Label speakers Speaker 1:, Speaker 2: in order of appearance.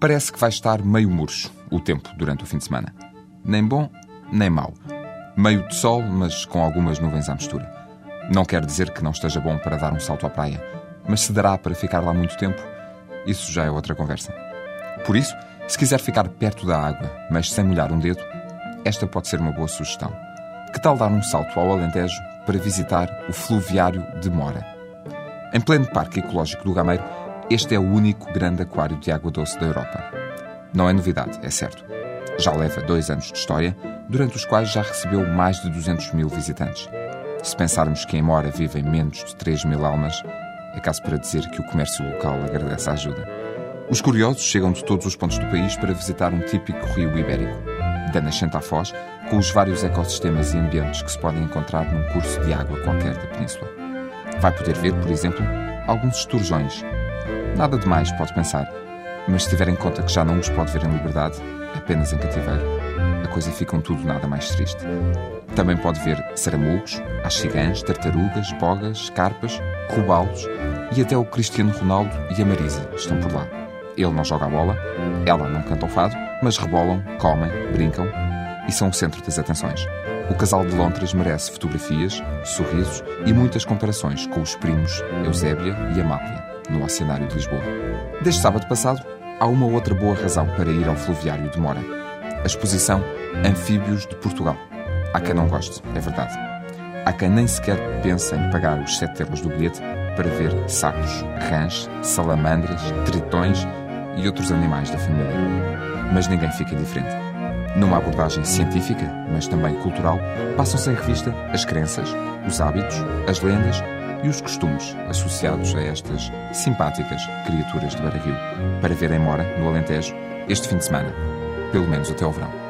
Speaker 1: Parece que vai estar meio murcho o tempo durante o fim de semana. Nem bom, nem mau. Meio de sol, mas com algumas nuvens à mistura. Não quer dizer que não esteja bom para dar um salto à praia, mas se dará para ficar lá muito tempo, isso já é outra conversa. Por isso, se quiser ficar perto da água, mas sem molhar um dedo, esta pode ser uma boa sugestão. Que tal dar um salto ao Alentejo para visitar o Fluviário de Mora? Em pleno Parque Ecológico do Gameiro, este é o único grande aquário de água doce da Europa. Não é novidade, é certo. Já leva dois anos de história, durante os quais já recebeu mais de 200 mil visitantes. Se pensarmos que em Mora vivem menos de 3 mil almas, é caso para dizer que o comércio local agradece a ajuda. Os curiosos chegam de todos os pontos do país para visitar um típico rio ibérico, da nascente à foz, com os vários ecossistemas e ambientes que se podem encontrar num curso de água qualquer da península. Vai poder ver, por exemplo, alguns esturjões, Nada demais, pode pensar. Mas se tiver em conta que já não os pode ver em liberdade, apenas em cativeiro, a coisa fica um tudo nada mais triste. Também pode ver saramugos, axigãs, tartarugas, bogas, carpas, robalos e até o Cristiano Ronaldo e a Marisa estão por lá. Ele não joga a bola, ela não canta o fado, mas rebolam, comem, brincam e são o centro das atenções. O casal de Londres merece fotografias, sorrisos e muitas comparações com os primos Eusébia e Amália no Oceanário de Lisboa. Desde sábado passado, há uma outra boa razão para ir ao Fluviário de Mora. A exposição Anfíbios de Portugal. Há quem não goste, é verdade. Há quem nem sequer pense em pagar os 7 euros do bilhete para ver sapos, rãs, salamandras, tritões e outros animais da família. Mas ninguém fica diferente. Numa abordagem científica, mas também cultural, passam-se em revista as crenças, os hábitos, as lendas e os costumes associados a estas simpáticas criaturas de Barril, para ver em Mora, no Alentejo, este fim de semana, pelo menos até ao verão.